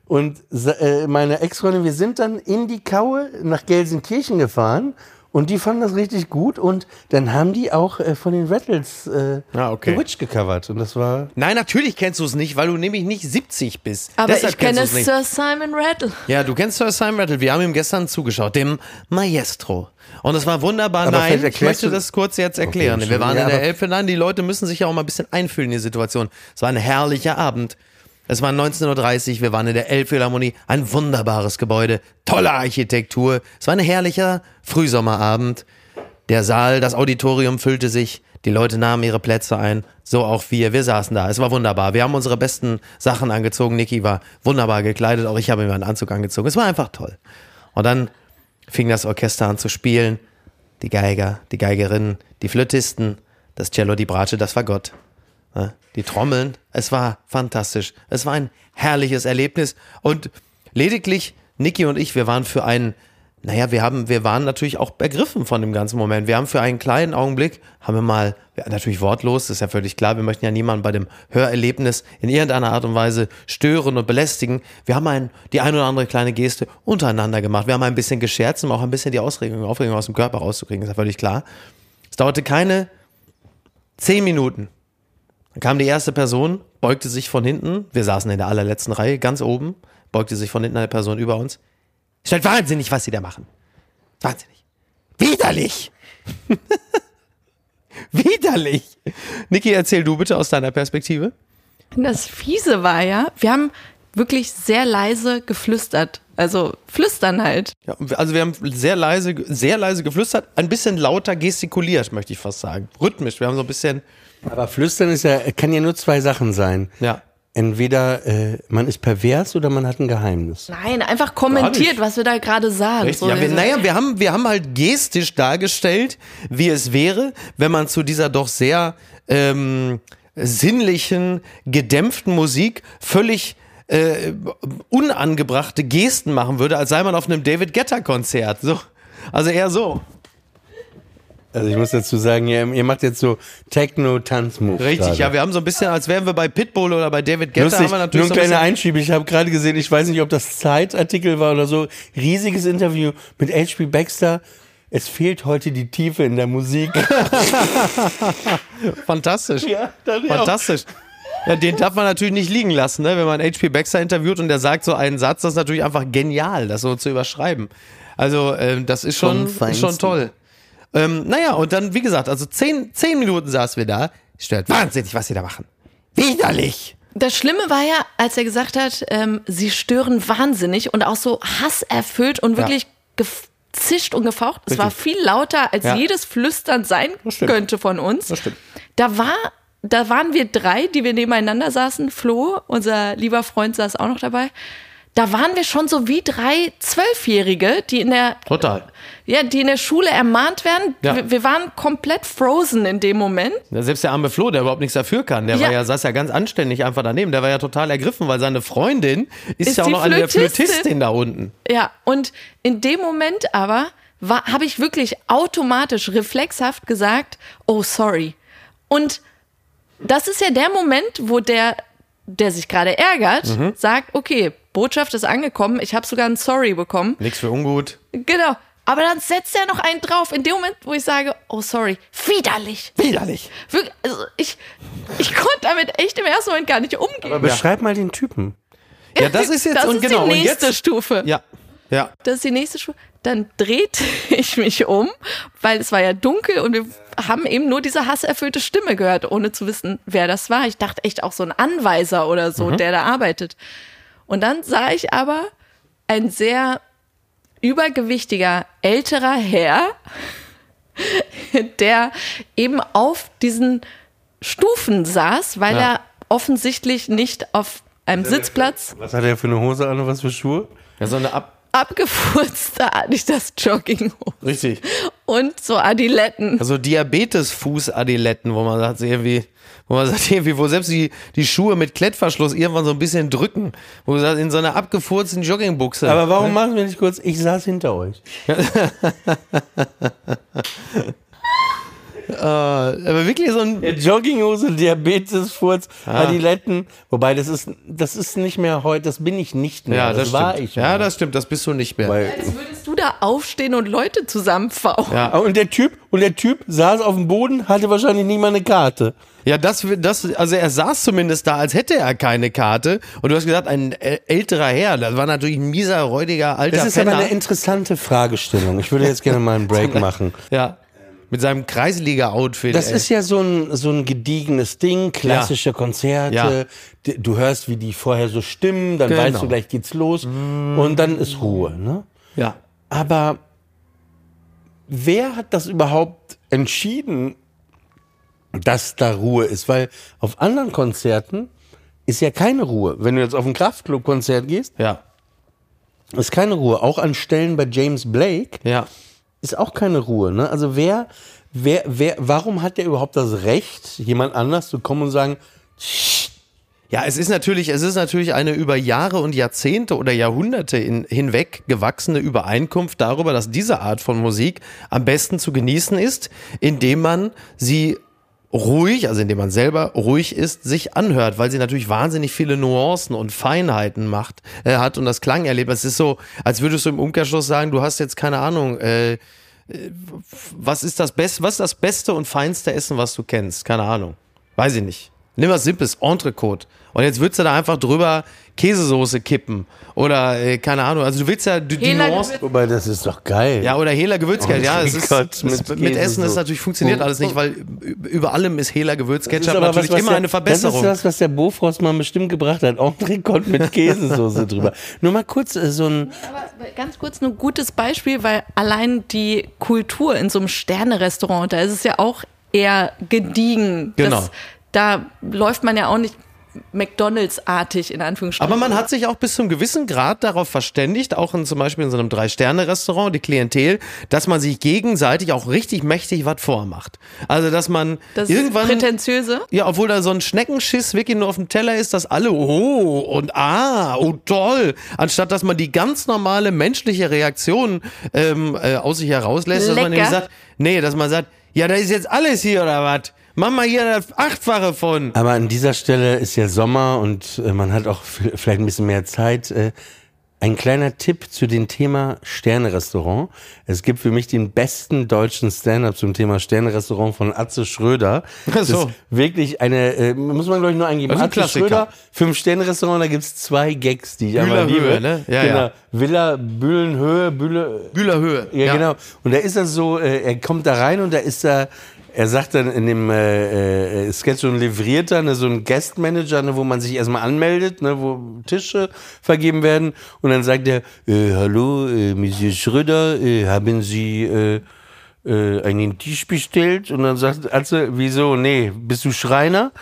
und äh, meine Ex-Freundin, wir sind dann in die Kaue nach Gelsenkirchen gefahren und die fanden das richtig gut und dann haben die auch äh, von den Rattles äh, Ah, okay. The Witch gecovert und das war Nein, natürlich kennst du es nicht, weil du nämlich nicht 70 bist. Aber Deshalb ich kenne. Sir Simon Rattle. Ja, du kennst Sir Simon Rattle. Wir haben ihm gestern zugeschaut, dem Maestro. Und es war wunderbar. Aber Nein, ich möchte das kurz jetzt erklären. Okay, wir waren ja, in der Elfe. Nein, die Leute müssen sich ja auch mal ein bisschen einfühlen in die Situation. Es war ein herrlicher Abend. Es war 19.30 Uhr, wir waren in der Elbphilharmonie, ein wunderbares Gebäude, tolle Architektur. Es war ein herrlicher Frühsommerabend. Der Saal, das Auditorium füllte sich, die Leute nahmen ihre Plätze ein, so auch wir. Wir saßen da, es war wunderbar. Wir haben unsere besten Sachen angezogen. Niki war wunderbar gekleidet, auch ich habe mir einen Anzug angezogen. Es war einfach toll. Und dann fing das Orchester an zu spielen. Die Geiger, die Geigerinnen, die Flötisten, das Cello, die Bratsche, das war Gott. Die Trommeln, es war fantastisch. Es war ein herrliches Erlebnis. Und lediglich Niki und ich, wir waren für einen, naja, wir haben, wir waren natürlich auch ergriffen von dem ganzen Moment. Wir haben für einen kleinen Augenblick, haben wir mal, natürlich wortlos, das ist ja völlig klar, wir möchten ja niemanden bei dem Hörerlebnis in irgendeiner Art und Weise stören und belästigen. Wir haben ein, die ein oder andere kleine Geste untereinander gemacht. Wir haben ein bisschen gescherzt, um auch ein bisschen die Ausregung, Aufregung aus dem Körper rauszukriegen, ist ja völlig klar. Es dauerte keine zehn Minuten. Dann kam die erste Person, beugte sich von hinten. Wir saßen in der allerletzten Reihe, ganz oben, beugte sich von hinten eine Person über uns. Ist halt wahnsinnig, was sie da machen. Wahnsinnig. Widerlich! Widerlich! Niki, erzähl du bitte aus deiner Perspektive. Das Fiese war ja, wir haben wirklich sehr leise geflüstert. Also flüstern halt. Ja, also wir haben sehr leise, sehr leise geflüstert, ein bisschen lauter gestikuliert, möchte ich fast sagen. Rhythmisch. Wir haben so ein bisschen, aber Flüstern ist ja kann ja nur zwei Sachen sein. ja. Entweder äh, man ist pervers oder man hat ein Geheimnis. Nein, einfach kommentiert, was wir da gerade sagen. Richtig. Ja, wir, naja, wir haben, wir haben halt gestisch dargestellt, wie es wäre, wenn man zu dieser doch sehr ähm, sinnlichen, gedämpften Musik völlig äh, unangebrachte Gesten machen würde, als sei man auf einem David Guetta-Konzert. So. Also eher so. Also ich muss dazu sagen, ihr, ihr macht jetzt so Techno-Tanzmoves. Richtig, gerade. ja, wir haben so ein bisschen, als wären wir bei Pitbull oder bei David Guetta, Lustig, haben wir nur natürlich ein so ein kleiner bisschen, Einschieb. Ich habe gerade gesehen, ich weiß nicht, ob das Zeitartikel war oder so. Riesiges Interview mit H.P. Baxter. Es fehlt heute die Tiefe in der Musik. fantastisch. ja. Fantastisch. Ja, den darf man natürlich nicht liegen lassen, ne? wenn man HP Baxter interviewt und der sagt so einen Satz, das ist natürlich einfach genial, das so zu überschreiben. Also, ähm, das ist schon, schon toll. Ähm, naja, und dann, wie gesagt, also zehn, zehn Minuten saßen wir da. Stört wahnsinnig, was sie da machen. Widerlich! Das Schlimme war ja, als er gesagt hat, ähm, sie stören wahnsinnig und auch so hasserfüllt und wirklich gezischt und gefaucht. Es war viel lauter, als Ja. jedes Flüstern sein könnte von uns. Das stimmt. Da war, da waren wir drei, die wir nebeneinander saßen. Flo, unser lieber Freund, saß auch noch dabei. Da waren wir schon so wie drei Zwölfjährige, die in der Total. ja, die in der Schule ermahnt werden. Ja. Wir, wir waren komplett frozen in dem Moment. Ja, Selbst der arme Flo, der überhaupt nichts dafür kann, der Ja. war ja, saß ja ganz anständig einfach daneben. Der war ja total ergriffen, weil seine Freundin ist, Ist ja auch noch eine. Flötistin da unten. Ja, und in dem Moment aber habe ich wirklich automatisch reflexhaft gesagt, oh sorry. Und das ist ja der Moment, wo der, der sich gerade ärgert, Mhm. sagt, okay, Botschaft ist angekommen, ich habe sogar ein Sorry bekommen. Nix für ungut. Genau. Aber dann setzt er noch einen drauf. In dem Moment, wo ich sage, oh sorry, widerlich. Widerlich. Also ich, ich konnte damit echt im ersten Moment gar nicht umgehen. Aber beschreib mal den Typen. Ja, das ist jetzt das und ist genau. die nächste jetzt, Stufe. ja, ja. Das ist die nächste Stufe. Dann drehte ich mich um, weil es war ja dunkel und wir haben eben nur diese hasserfüllte Stimme gehört, ohne zu wissen, wer das war. Ich dachte echt auch so ein Anweiser oder so, Mhm. der da arbeitet. Und dann sah ich aber ein sehr übergewichtiger älterer Herr, der eben auf diesen Stufen saß, weil Ja. er offensichtlich nicht auf einem Sitzplatz Was hat er für eine Hose an und was für Schuhe? Ja, so eine Ab. Abgefurzte Adidas Jogginghose Richtig. und so Adiletten. Also Diabetes-Fuß-Adiletten, wo man sagt, irgendwie, wo man sagt, irgendwie, wo selbst die, die Schuhe mit Klettverschluss irgendwann so ein bisschen drücken. Wo du sagst, in so einer abgefurzten Joggingbuchse. Aber warum machen wir nicht kurz? Ich saß hinter euch. Äh, aber wirklich so ein. Der Jogginghose, Diabetes, Furz, Adiletten. Wobei, das ist, das ist nicht mehr heute, das bin ich nicht mehr. Ja, das, war stimmt. ich. ja, mal. das stimmt, das bist du nicht mehr. Weil, Als würdest du da aufstehen und Leute zusammenfauchen. Ja. Ah, und der Typ, und der Typ saß auf dem Boden, hatte wahrscheinlich nicht mal eine Karte. Ja, das, das, also er saß zumindest da, als hätte er keine Karte. Und du hast gesagt, ein äl- älterer Herr. Das war natürlich ein mieser, räudiger, alter Das ist Penner. aber eine interessante Fragestellung. Ich würde jetzt gerne mal einen Break machen. ja. Mit seinem Kreisliga-Outfit. Das ey. ist ja so ein, so ein gediegenes Ding, klassische Konzerte. Ja. Du hörst, wie die vorher so stimmen, dann Genau. weißt du, gleich geht's los. Und dann ist Ruhe. Ne? Ja. Aber wer hat das überhaupt entschieden, dass da Ruhe ist? Weil auf anderen Konzerten ist ja keine Ruhe. Wenn du jetzt auf ein Kraftclub-Konzert gehst, Ja. ist keine Ruhe. Auch an Stellen bei James Blake Ja. Ist auch keine Ruhe. Ne? Also wer, wer, wer, warum hat der überhaupt das Recht, jemand anders zu kommen und sagen, Ja, es ist natürlich, es ist natürlich eine über Jahre und Jahrzehnte oder Jahrhunderte in, hinweg gewachsene Übereinkunft darüber, dass diese Art von Musik am besten zu genießen ist, indem man sie ruhig, also indem man selber ruhig ist, sich anhört, weil sie natürlich wahnsinnig viele Nuancen und Feinheiten macht, äh, hat und das Klangerlebnis Es ist so, als würdest du im Umkehrschluss sagen, du hast jetzt keine Ahnung, äh, was ist das Beste, was ist das beste und feinste Essen, was du kennst? Keine Ahnung. Weiß ich nicht. Nimm was Simples, Entrecote. Und jetzt würdest du da einfach drüber Käsesoße kippen. Oder, äh, keine Ahnung. Also du willst ja die, die Hela Nuance. wobei das ist doch geil. Ja, oder Hela Gewürzketchup. ja, es ist, Gott, es, mit mit, Käse Essen ist natürlich funktioniert alles nicht, weil über allem ist Hela ist Gewürzketchup aber natürlich was, was immer der, eine Verbesserung. Das ist das, was der Bofrostmann bestimmt gebracht hat. Entrecote mit Käsesoße drüber. Nur mal kurz äh, so ein, Aber ganz kurz ein gutes Beispiel, weil allein die Kultur in so einem Sterne-Restaurant, da ist es ja auch eher gediegen. Genau. Das, da läuft man ja auch nicht McDonalds-artig in Anführungsstrichen. Aber man hat sich auch bis zum gewissen Grad darauf verständigt, auch in, zum Beispiel in so einem Drei-Sterne-Restaurant, die Klientel, dass man sich gegenseitig auch richtig mächtig was vormacht. Also, dass man das ist irgendwann. prätentiöse. Ja, obwohl da so ein Schneckenschiss wirklich nur auf dem Teller ist, dass alle oh und ah, oh toll, anstatt dass man die ganz normale menschliche Reaktion ähm, äh, aus sich herauslässt, dass man Lecker. sagt, nee, dass man sagt, ja, da ist jetzt alles hier oder was? Mach mal hier das Achtfache von. Aber an dieser Stelle ist ja Sommer und äh, man hat auch vielleicht ein bisschen mehr Zeit. Äh, ein kleiner Tipp zu dem Thema Sterne-Restaurant. Es gibt für mich den besten deutschen Stand-up zum Thema Sterne-Restaurant von Atze Schröder. Das so. ist wirklich eine, äh, muss man glaube ich nur eingeben. Ein Atze. Schröder, Fünf-Sterne-Restaurant, da gibt's zwei Gags, die ich Bühlerhöhe, liebe. ne? Ja, genau. ja. Villa, Bühlenhöhe, Bühle, Bühlerhöhe. ja, genau. Und da ist er so, äh, er kommt da rein und da ist er, er sagt dann in dem äh, äh, Sketch so ein Livrierter, ne, so ein Guestmanager, ne, wo man sich erstmal anmeldet, ne, wo Tische vergeben werden. Und dann sagt er, äh, hallo, äh, Monsieur Schröder, äh, haben Sie äh, äh, einen Tisch bestellt? Und dann sagt Atze, wieso? Nee, bist du Schreiner?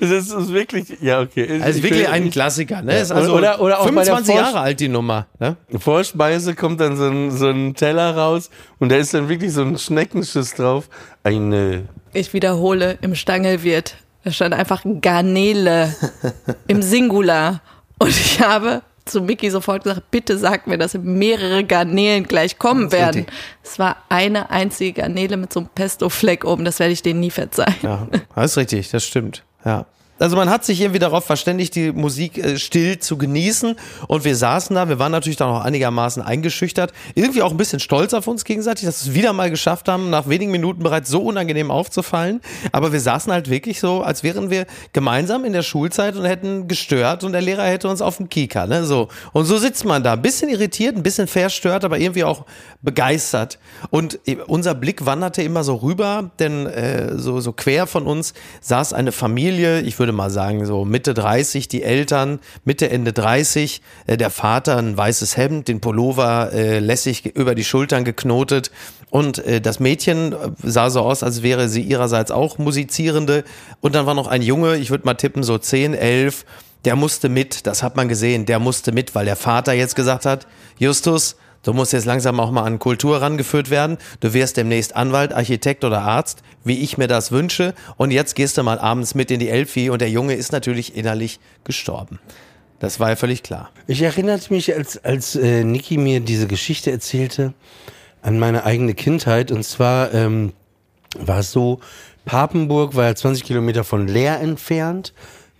Das ist wirklich, ja, okay. Also Ich wirklich ein Klassiker, ne? Ist Ja, also oder- oder auch bei der 25 Forsch- Jahre alt die Nummer, ne? Vorspeise kommt dann so ein, so ein Teller raus und da ist dann wirklich so ein Schneckenschiss drauf. Eine, Ich wiederhole, im Stangelwirt, da stand einfach Garnele im Singular. Und ich habe zu Mickey sofort gesagt, bitte sag mir, dass mehrere Garnelen gleich kommen Das werden. Es war eine einzige Garnele mit so einem Pesto-Fleck oben, das werde ich denen nie verzeihen. Ja, das ist richtig, das stimmt. Ja. Also man hat sich irgendwie darauf verständigt, die Musik äh, still zu genießen. Und wir saßen da, wir waren natürlich dann auch einigermaßen eingeschüchtert, irgendwie auch ein bisschen stolz auf uns gegenseitig, dass wir es wieder mal geschafft haben, nach wenigen Minuten bereits so unangenehm aufzufallen, aber wir saßen halt wirklich so, als wären wir gemeinsam in der Schulzeit und hätten gestört und der Lehrer hätte uns auf dem Kieker, ne, so. Und so sitzt man da, ein bisschen irritiert, ein bisschen verstört, aber irgendwie auch begeistert. Und äh, unser Blick wanderte immer so rüber, denn äh, so, so quer von uns saß eine Familie, ich würde mal sagen so Mitte 30, die Eltern, Mitte, Ende 30, äh, der Vater ein weißes Hemd, den Pullover äh, lässig über die Schultern geknotet und äh, das Mädchen äh, sah so aus, als wäre sie ihrerseits auch Musizierende und dann war noch ein Junge, ich würde mal tippen so 10, 11, der musste mit, das hat man gesehen, der musste mit, weil der Vater jetzt gesagt hat, Justus, Du musst jetzt langsam auch mal an Kultur rangeführt werden. Du wirst demnächst Anwalt, Architekt oder Arzt, wie ich mir das wünsche. Und jetzt gehst du mal abends mit in die Elfi und der Junge ist natürlich innerlich gestorben. Das war ja völlig klar. Ich erinnerte mich, als, als äh, Niki mir diese Geschichte erzählte, an meine eigene Kindheit. Und zwar ähm, war es so, Papenburg war ja 20 Kilometer von Leer entfernt.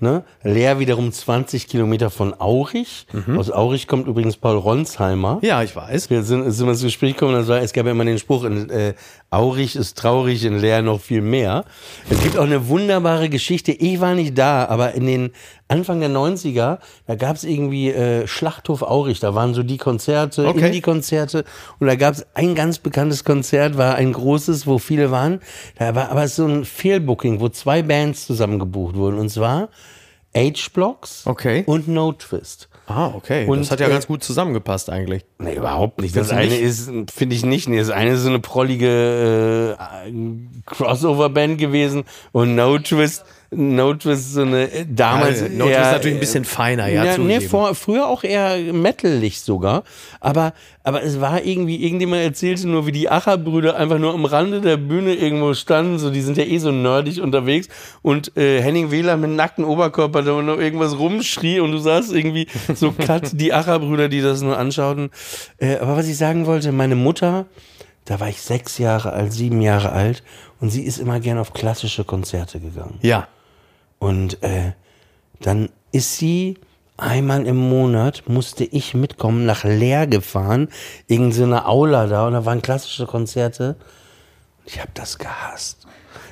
Ne? Leer wiederum 20 Kilometer von Aurich. Aus Aurich kommt übrigens Paul Ronsheimer. Ja, ich weiß. Wir sind, sind ins Gespräch gekommen, war, es gab ja immer den Spruch, in, äh, Aurich ist traurig, in Leer noch viel mehr. Es gibt auch eine wunderbare Geschichte, ich war nicht da, aber in den Anfang der 90er, da gab es irgendwie äh, Schlachthof Aurich, da waren so die Konzerte, Okay. Indie-Konzerte und da gab es ein ganz bekanntes Konzert, war ein großes, wo viele waren, da war aber so ein Fehlbooking, wo zwei Bands zusammen gebucht wurden und zwar H-Blocks Okay. und No Twist. Ah, okay. Und, das hat ja äh, ganz gut zusammengepasst eigentlich. Nee, überhaupt nicht. Das eine ist, finde ich nicht. Nee, das eine ist so eine prollige äh, Crossover-Band gewesen und No Twist, No Twist ist so eine äh, damals Ja, No Twist eher, ist natürlich ein bisschen feiner, ja, ja nee, vor, früher auch eher metalig sogar. Aber, aber es war irgendwie, irgendjemand erzählte nur, wie die Acher-Brüder einfach nur am Rande der Bühne irgendwo standen. So, die sind ja eh so nerdig unterwegs. Und äh, Henning Wähler mit nacktem Oberkörper da noch irgendwas rumschrie und du sahst irgendwie so cut die Acher-Brüder, die das nur anschauten. Äh, aber was ich sagen wollte, meine Mutter, da war ich sechs Jahre alt, sieben Jahre alt und sie ist immer gern auf klassische Konzerte gegangen. Ja. Und äh, dann ist sie einmal im Monat, musste ich mitkommen, nach Leer gefahren, irgend so eine Aula da und da waren klassische Konzerte. Ich habe das gehasst.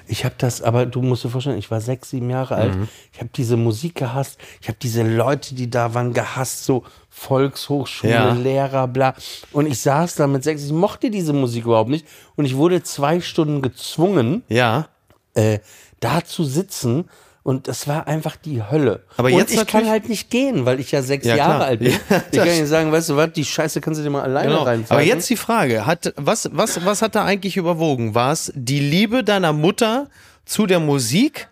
Ich habe das, aber du musst dir vorstellen, ich war sechs, sieben Jahre alt. Ich habe diese Musik gehasst. Ich habe diese Leute, die da waren, gehasst. So Volkshochschule, Ja. Lehrer, bla. Und ich saß da mit sechs. Ich mochte diese Musik überhaupt nicht. Und ich wurde zwei Stunden gezwungen, Ja. äh, da zu sitzen. Und das war einfach die Hölle. Aber und jetzt ich kann halt nicht gehen, weil ich ja sechs Ja, Jahre klar. alt bin. Ja, ich kann nicht sagen, weißt du was, die Scheiße kannst du dir mal alleine Genau. reinfahren. Aber jetzt die Frage, hat, was, was, was hat da eigentlich überwogen? War es die Liebe deiner Mutter zu der Musik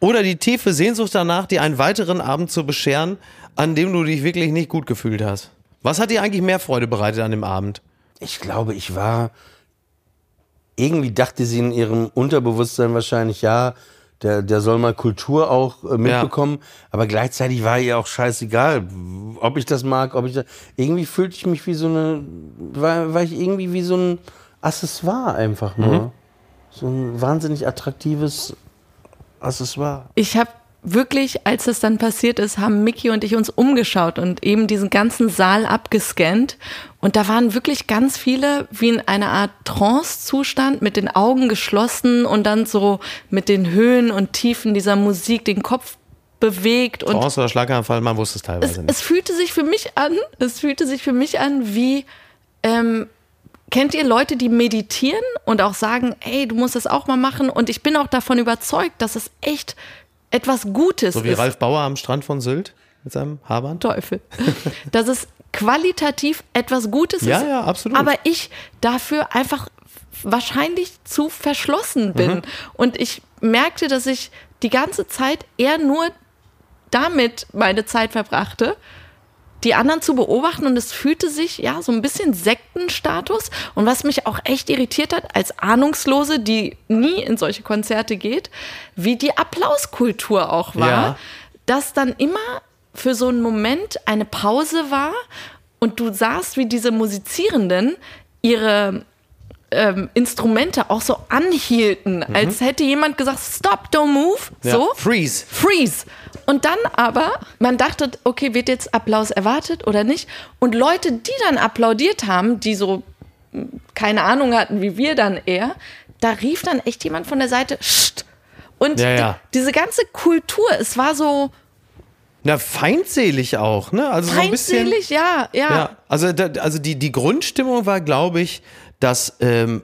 oder die tiefe Sehnsucht danach, dir einen weiteren Abend zu bescheren, an dem du dich wirklich nicht gut gefühlt hast? Was hat dir eigentlich mehr Freude bereitet an dem Abend? ich glaube, ich war, irgendwie dachte sie in ihrem Unterbewusstsein wahrscheinlich, ja, der, der soll mal Kultur auch äh, mitbekommen, aber gleichzeitig war ihr auch scheißegal, ob ich das mag, ob ich das, irgendwie fühlte ich mich wie so eine, war, war ich irgendwie wie so ein Accessoire einfach nur. So ein wahnsinnig attraktives Accessoire. Ich habe wirklich, als das dann passiert ist, haben Mickey und ich uns umgeschaut und eben diesen ganzen Saal abgescannt. Und da waren wirklich ganz viele wie in einer Art Trance-Zustand mit den Augen geschlossen und dann so mit den Höhen und Tiefen dieser Musik den Kopf bewegt und Trance oder Schlaganfall, man wusste es es, teilweise nicht. es fühlte sich für mich an, es fühlte sich für mich an wie, ähm, kennt ihr Leute, die meditieren und auch sagen, ey, du musst das auch mal machen und ich bin auch davon überzeugt, dass es echt etwas Gutes So wie ist. Ralf Bauer am Strand von Sylt mit seinem Haarband? Teufel. dass es qualitativ etwas Gutes Ja, ist. ja, absolut. Aber ich dafür einfach wahrscheinlich zu verschlossen bin. Mhm. Und ich merkte, dass ich die ganze Zeit eher nur damit meine Zeit verbrachte, die anderen zu beobachten und es fühlte sich ja so ein bisschen Sektenstatus und was mich auch echt irritiert hat als Ahnungslose, die nie in solche Konzerte geht, wie die Applauskultur auch war, Ja. dass dann immer für so einen Moment eine Pause war und du sahst, wie diese Musizierenden ihre ähm, Instrumente auch so anhielten, als hätte jemand gesagt, stop, don't move, Ja. so. Freeze. Freeze. Und dann aber, man dachte, okay, wird jetzt Applaus erwartet oder nicht? Und Leute, die dann applaudiert haben, die so mh, keine Ahnung hatten, wie wir dann eher, da rief dann echt jemand von der Seite, Sst. Und Ja, ja. die- diese ganze Kultur, es war so Na, feindselig auch, ne? Also so ein bisschen. feindselig, ja, ja. Ja, also, da, also die, die Grundstimmung war, glaube ich, dass ähm,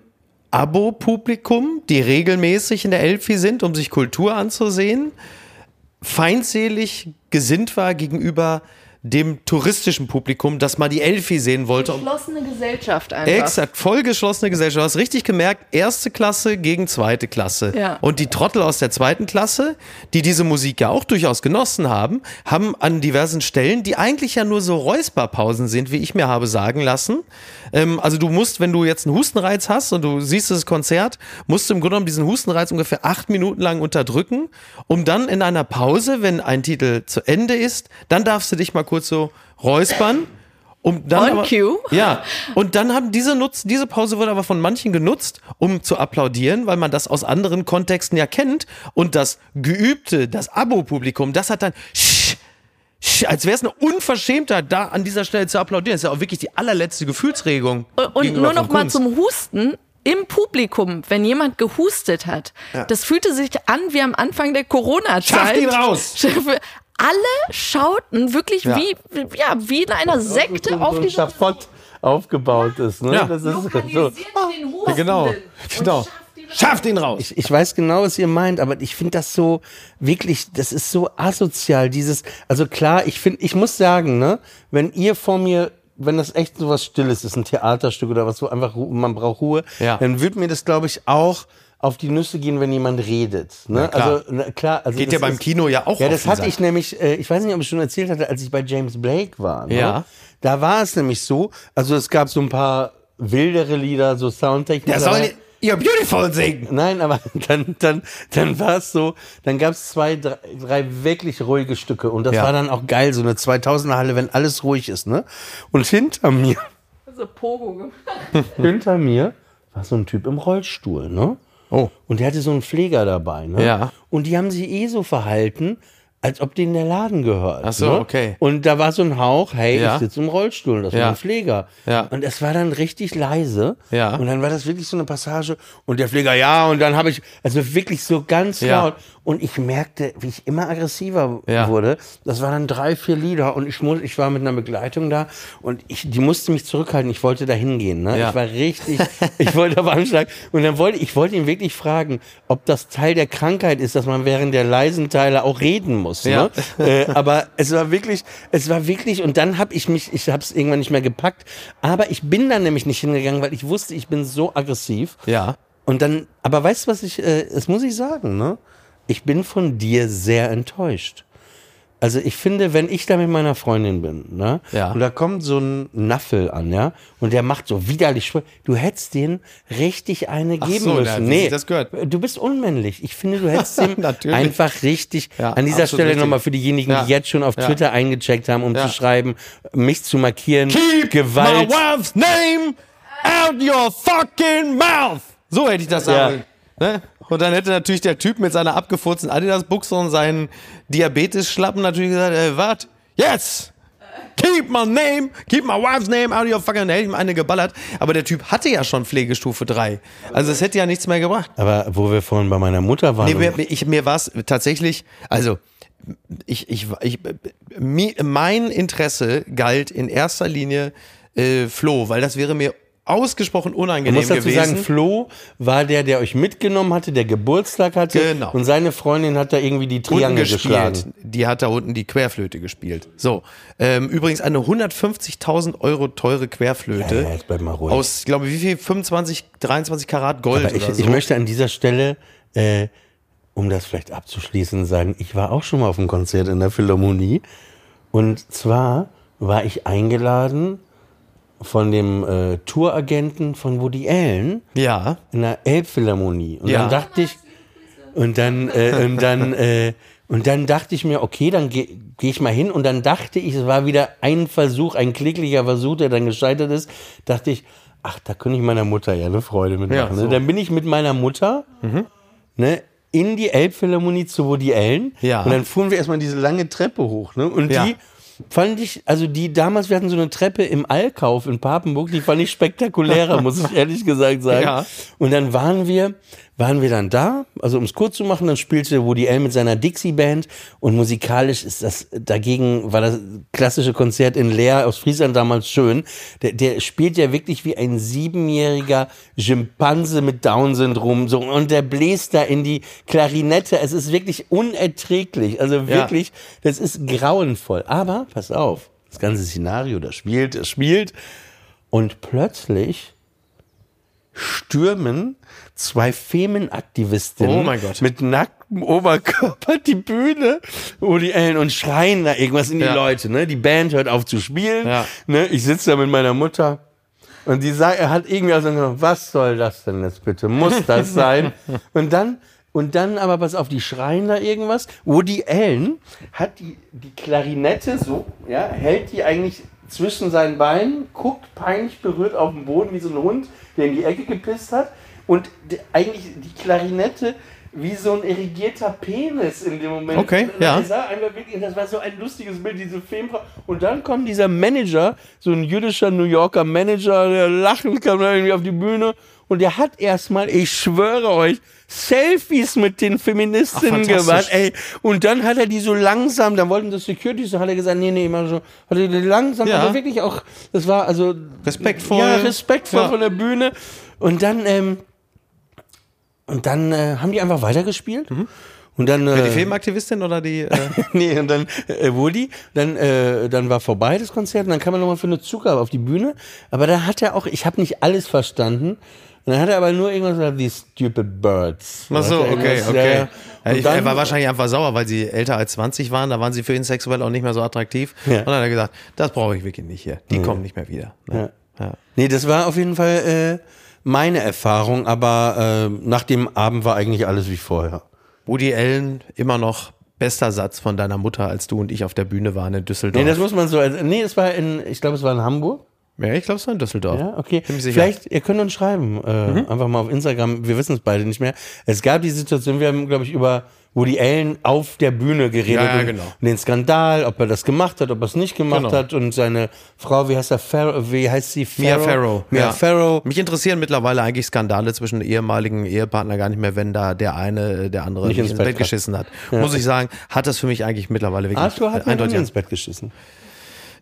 Abo-Publikum, die regelmäßig in der Elfi sind, um sich Kultur anzusehen, feindselig gesinnt war gegenüber dem touristischen Publikum, das mal die Elfi sehen wollte. Geschlossene Gesellschaft einfach. Exakt, vollgeschlossene Gesellschaft. Du hast richtig gemerkt, erste Klasse gegen zweite Klasse. Ja. Und die Trottel aus der zweiten Klasse, die diese Musik ja auch durchaus genossen haben, haben an diversen Stellen, die eigentlich ja nur so Räusperpausen sind, wie ich mir habe sagen lassen. Ähm, also du musst, wenn du jetzt einen Hustenreiz hast und du siehst das Konzert, musst du im Grunde genommen diesen Hustenreiz ungefähr acht Minuten lang unterdrücken, um dann in einer Pause, wenn ein Titel zu Ende ist, dann darfst du dich mal kurz so räuspern. Um dann On aber, cue. Ja, und dann haben diese Nutz, diese Pause wurde aber von manchen genutzt, um zu applaudieren, weil man das aus anderen Kontexten ja kennt. Und das geübte, das Abo-Publikum, das hat dann als wäre es eine Unverschämtheit, da an dieser Stelle zu applaudieren. Das ist ja auch wirklich die allerletzte Gefühlsregung. Und nur noch mal Kunst. zum Husten. Im Publikum, wenn jemand gehustet hat, das fühlte sich an wie am Anfang der Corona-Zeit. Schafft ihn raus! Alle schauten wirklich Ja. wie, ja, wie in einer Sekte auf so ein diese Schafott aufgebaut ist. Ne? Ja. Das ist so. den Genau, genau. schafft ihn raus. Ich, ich weiß genau, was ihr meint, aber ich finde das so wirklich, das ist so asozial. Dieses, also klar, ich finde, ich muss sagen, ne, wenn ihr vor mir, wenn das echt so was Stilles ist, ein Theaterstück oder was, wo einfach man braucht Ruhe, Ja. dann wird mir das, glaube ich, auch auf die Nüsse gehen, wenn jemand redet. Ne? klar. Also na, klar, also Geht ja beim ist- Kino ja auch Ja, das hatte Sack. ich nämlich, äh, ich weiß nicht, ob ich schon erzählt hatte, als ich bei James Blake war. Ne? Ja. Da war es nämlich so, also es gab so ein paar wildere Lieder, so Soundtechnik. Der aber- soll You're Beautiful singen! Nein, aber dann, dann, dann war es so, dann gab es zwei, drei, drei wirklich ruhige Stücke und das Ja. war dann auch geil, so eine 2000er Halle, wenn alles ruhig ist, ne? Und hinter mir, So Pogo gemacht. hinter mir war so ein Typ im Rollstuhl, ne? Oh. Und der hatte so einen Pfleger dabei, ne? Ja. Und die haben sich eh so verhalten, als ob denen der Laden gehört. Ach so, ne? okay. Und da war so ein Hauch, hey, Ja. ich sitze im Rollstuhl, das Ja. war ein Pfleger. Ja. Und es war dann richtig leise. Ja. Und dann war das wirklich so eine Passage und der Pfleger, ja, und dann habe ich, also wirklich so ganz Ja. laut. Und ich merkte, wie ich immer aggressiver Ja. wurde. Das waren dann drei, vier Lieder und ich, muss, ich war mit einer Begleitung da und ich, die musste mich zurückhalten. Ich wollte da hingehen. Ne? Ja. Ich war richtig, ich wollte auf Anschlag. Und dann wollte ich wollte ihn wirklich fragen, ob das Teil der Krankheit ist, dass man während der leisen Teile auch reden muss. Ja. Ne? äh, aber es war wirklich, es war wirklich, und dann habe ich mich, ich habe es irgendwann nicht mehr gepackt. Aber ich bin dann nämlich nicht hingegangen, weil ich wusste, ich bin so aggressiv. Ja. Und dann, aber weißt du, was ich, äh, das muss ich sagen, ne? Ich bin von dir sehr enttäuscht. Also ich finde, wenn ich da mit meiner Freundin bin, ne? Ja. Und da kommt so ein Naffel an, ja? Und der macht so widerlich, Spr- du hättest den richtig eine Ach geben so, müssen. nee, das gehört. du bist unmännlich. Ich finde, du hättest Natürlich. einfach richtig, Ja, an dieser Stelle nochmal für diejenigen, Ja. die jetzt schon auf. Twitter eingecheckt haben, um zu schreiben, mich zu markieren, Gewalt. My wife's name out your fucking mouth. So hätte ich das sagen. Ne? Und dann hätte natürlich der Typ mit seiner abgefurzten Adidas-Buchse und seinen Diabetes-Schlappen natürlich gesagt, äh, was? Yes! Keep my name, keep my wife's name out of your fucking... Ich ihm eine geballert. Aber der Typ hatte ja schon Pflegestufe 3. Also es hätte ja nichts mehr gebracht. Aber wo wir vorhin bei meiner Mutter waren. Nee, mir, ich, mir war es tatsächlich, also ich, ich, ich, mi, mein Interesse galt in erster Linie äh, Flo, weil das wäre mir ausgesprochen unangenehm muss dazu gewesen. sagen, Flo war der, der euch mitgenommen hatte, der Geburtstag hatte. Genau. Und seine Freundin hat da irgendwie die Triangel gespielt. geschlagen. Die hat da unten die Querflöte gespielt. So, ähm, übrigens eine 150.000 Euro teure Querflöte Ja, jetzt bleib mal ruhig. aus, ich glaube, wie viel? 25, 23 Karat Gold Aber ich, oder so. ich möchte an dieser Stelle, äh, um das vielleicht abzuschließen, sagen, ich war auch schon mal auf einem Konzert in der Philharmonie. Und zwar war ich eingeladen von dem äh, Touragenten von Woody Allen ja, in der Elbphilharmonie. Und Ja. dann dachte ich, und dann, äh, und dann, äh, Und dann dachte ich mir, okay, dann gehe geh ich mal hin. Und dann dachte ich, es war wieder ein Versuch, ein kläglicher Versuch, der dann gescheitert ist. Dachte ich, ach, da könnte ich meiner Mutter ja eine Freude mitmachen. Ja, ne? so. Dann bin ich mit meiner Mutter ne, in die Elbphilharmonie zu Woody Allen. Ja. Und dann fuhren wir erstmal diese lange Treppe hoch. Ne? Und Ja. die fand ich, also die damals, wir hatten so eine Treppe im Allkauf in Papenburg, die fand ich spektakulärer, muss ich ehrlich gesagt sagen. Ja. Und dann waren wir, waren wir dann da, also um es kurz zu machen, dann spielte Woody Allen mit seiner Dixie-Band und musikalisch ist das, dagegen war das klassische Konzert in Leer aus Friesland damals schön. Der, der spielt ja wirklich wie ein siebenjähriger Schimpanse mit Down-Syndrom so und der bläst da in die Klarinette. Es ist wirklich unerträglich, also wirklich, das ist grauenvoll. Aber, pass auf, das ganze Szenario, das spielt, das spielt und plötzlich stürmen zwei Femenaktivistinnen Oh mein Gott. mit nacktem Oberkörper die Bühne, Woody Allen und schreien da irgendwas in die Ja. Leute. Ne? Die Band hört auf zu spielen. Ja. Ne? Ich sitze da mit meiner Mutter und die sagt, er hat irgendwie also gesagt, was soll das denn jetzt bitte? Muss das sein? und dann und dann aber pass auf, die schreien da irgendwas. Woody Allen hat die, die Klarinette so, ja, hält die eigentlich zwischen seinen Beinen, guckt peinlich berührt auf den Boden wie so ein Hund, der in die Ecke gepisst hat. Und eigentlich die Klarinette wie so ein irrigierter Penis in dem Moment. Okay, Und ja. sah einfach wirklich, das war so ein lustiges Bild, diese Filmfrau. Und dann kommt dieser Manager, so ein jüdischer New Yorker Manager, der lachend kam irgendwie auf die Bühne. Und der hat erstmal, ich schwöre euch, Selfies mit den Feministinnen Ach, gemacht. Ey, und dann hat er die so langsam, dann wollten das Security, so hat er gesagt, nee, nee, immer so, hat er die langsam, Ja. aber wirklich auch, das war also Respektvoll. Ja, respektvoll Ja. von der Bühne. Und dann, ähm, und dann äh, haben die einfach weitergespielt. Und dann, äh, Die Filmaktivistin oder die. Äh, nee, und dann äh, Woody, dann, äh, dann war vorbei das Konzert und dann kam er nochmal für eine Zugabe auf die Bühne. Aber da hat er auch, ich habe nicht alles verstanden. Und dann hat er aber nur irgendwas gesagt, these stupid birds. Ach so, okay, okay. Ja, ja. Ja, ich, dann, er war wahrscheinlich einfach sauer, weil sie älter als 20 waren. Da waren sie für ihn sexuell auch nicht mehr so attraktiv. Ja. Und dann hat er gesagt, das brauche ich wirklich nicht hier. Die kommen nicht mehr wieder. Ne? Ja. Nee, das war auf jeden Fall äh, meine Erfahrung, aber äh, nach dem Abend war eigentlich alles wie vorher. Woody Allen, immer noch bester Satz von deiner Mutter, als du und ich auf der Bühne waren in Düsseldorf. Nee, das muss man so, also, nee, es war in, ich glaube, es war in Hamburg. Ja, ich glaube, es war in Düsseldorf. Ja, okay. Mhm. Vielleicht, ihr könnt uns schreiben, äh, einfach mal auf Instagram. Wir wissen es beide nicht mehr. Es gab die Situation, wir haben, glaube ich, über Woody Allen auf der Bühne geredet. Ja, und genau. Den Skandal, ob er das gemacht hat, ob er es nicht gemacht Genau. hat und seine Frau, wie heißt er, Farrow, wie heißt sie? Mia Farrow. Mia ja. Farrow. Mich interessieren mittlerweile eigentlich Skandale zwischen ehemaligen Ehepartner gar nicht mehr, wenn da der eine, äh, der andere Nicht ins ins Bett Bett geschissen hat. Muss ich sagen, hat das für mich eigentlich mittlerweile wirklich Arthur hat eindeutig. ins Bett geschissen.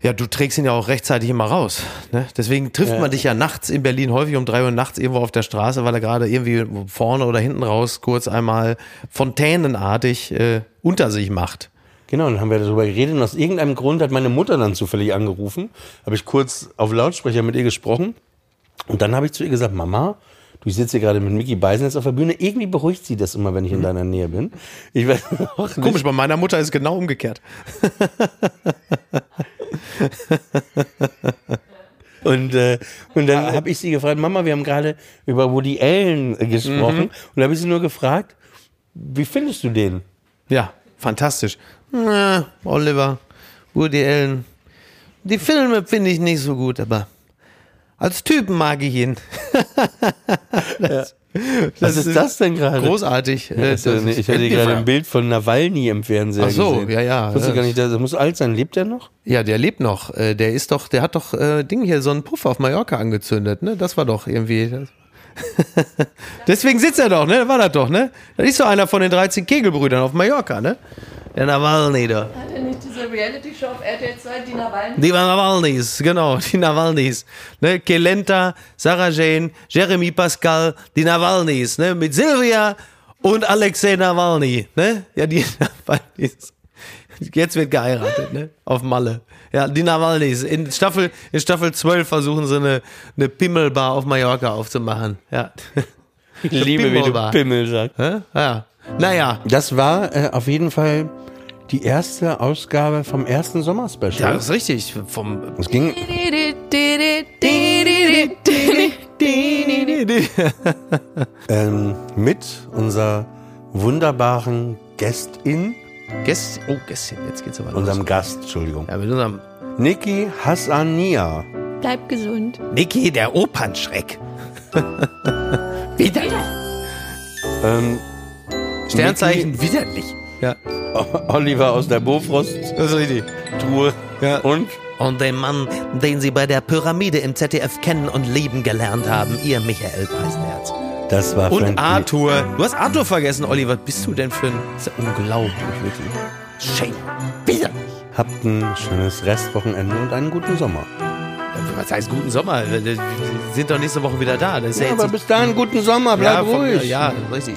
Ja, du trägst ihn ja auch rechtzeitig immer raus. Ne? Deswegen trifft man dich ja nachts in Berlin häufig um drei Uhr nachts irgendwo auf der Straße, weil er gerade irgendwie vorne oder hinten raus kurz einmal fontänenartig äh, unter sich macht. Genau, dann haben wir darüber geredet und aus irgendeinem Grund hat meine Mutter dann zufällig angerufen. Habe ich kurz auf Lautsprecher mit ihr gesprochen und dann habe ich zu ihr gesagt, Mama, du sitzt hier gerade mit Mickey Beisenherz auf der Bühne. Irgendwie beruhigt sie das immer, wenn ich in deiner Nähe bin. Ich weiß auch nicht. Komisch, bei meiner Mutter ist genau umgekehrt. Und, äh, und dann habe ich sie gefragt, Mama, wir haben gerade über Woody Allen gesprochen. Und da habe ich sie nur gefragt, wie findest du den? Ja, fantastisch. Na, Oliver, Woody Allen. Die Filme finde ich nicht so gut, aber als Typen mag ich ihn. das, Was ist das denn gerade? Großartig. Äh, Also, das ich hatte gerade ein Bild von Nawalny im Fernseher Ach so, gesehen. ja, ja. Wusste gar nicht, das muss alt sein. Lebt er noch? Ja, der lebt noch. Äh, Der ist doch, der hat doch äh, Ding hier so einen Puff auf Mallorca angezündet, ne? Das war doch irgendwie. Deswegen sitzt er doch, ne? War das doch, ne? Das ist so einer von den 13 Kegelbrüdern auf Mallorca, ne? Der Nawalny da. Hat er nicht diese Reality-Show auf RTL 2, die Nawalny? Die Nawalnys, genau, die Nawalnys. Ne? Kelenta, Sarah Jane, Jeremy Pascal, die Nawalnys, ne? Mit Silvia und Alexei Nawalny, ne? Ja, die Nawalnys. Jetzt wird geheiratet, ne? Auf Malle. Ja, die Nawalnys. In Staffel, in Staffel 12 versuchen sie eine, eine Pimmelbar auf Mallorca aufzumachen. Ja. Ich liebe, wie du Pimmelbar. Pimmel sagst. Hä? Ja. Naja. Das war äh, auf jeden Fall die erste Ausgabe vom ersten Ja, Sommerspecial. das ist richtig. Vom, es ging ähm, mit unserer wunderbaren Gästin Gäst, oh, Gästin, jetzt geht's aber los. Unserem Gast, Entschuldigung. Ja, mit unserem Niki Hassania. Bleib gesund. Niki, der Opernschreck. Widerlich. Ähm, Sternzeichen widerlich. Ja, Oliver aus der Bofrost-Truhe. das ist richtig. Ja. Und Und den Mann, den Sie bei der Pyramide im ZDF kennen und lieben gelernt haben, Ihr Michael Beisenherz. das war Und Friendly. Arthur. Du hast Arthur vergessen, Olli. Was bist du denn für ein... Das ist ja unglaublich, wirklich. Shame. Widerlich. Habt ein schönes Restwochenende und einen guten Sommer. Was heißt guten Sommer? Wir sind doch nächste Woche wieder da. Das ist ja, Ja, jetzt aber bis dahin guten Sommer, bleib ja, von- ruhig. Ja, richtig.